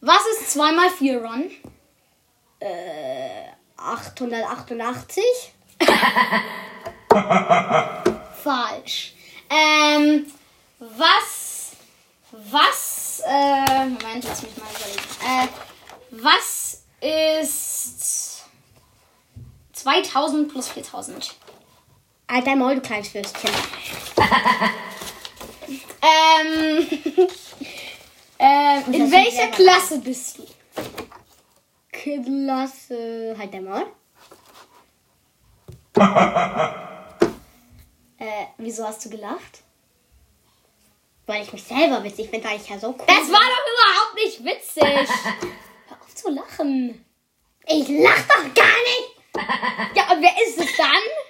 Was ist 2 mal 4, Ron? 888. Falsch. Ähm, was, was, äh, Moment, lass mich mal überlegen. Äh, was ist 2000 plus 4000? Alter Maul, du kleines Würstchen. Ähm, ähm, in welcher Klasse bist du? Klasse. Halt Maul. Äh, wieso hast du gelacht? Weil ich mich selber witzig finde, weil ich ja so cool Das war doch überhaupt nicht witzig. Hör auf zu lachen. Ich lach doch gar nicht. Ja, und wer ist es dann?